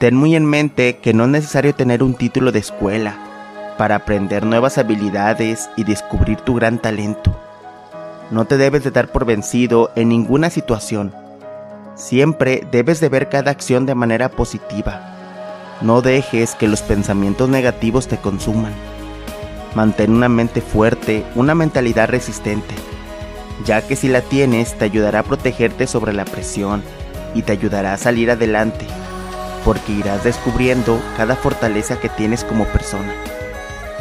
Ten muy en mente que no es necesario tener un título de escuela para aprender nuevas habilidades y descubrir tu gran talento. No te debes de dar por vencido en ninguna situación. Siempre debes de ver cada acción de manera positiva. No dejes que los pensamientos negativos te consuman. Mantén una mente fuerte, una mentalidad resistente, ya que si la tienes te ayudará a protegerte sobre la presión y te ayudará a salir adelante, porque irás descubriendo cada fortaleza que tienes como persona.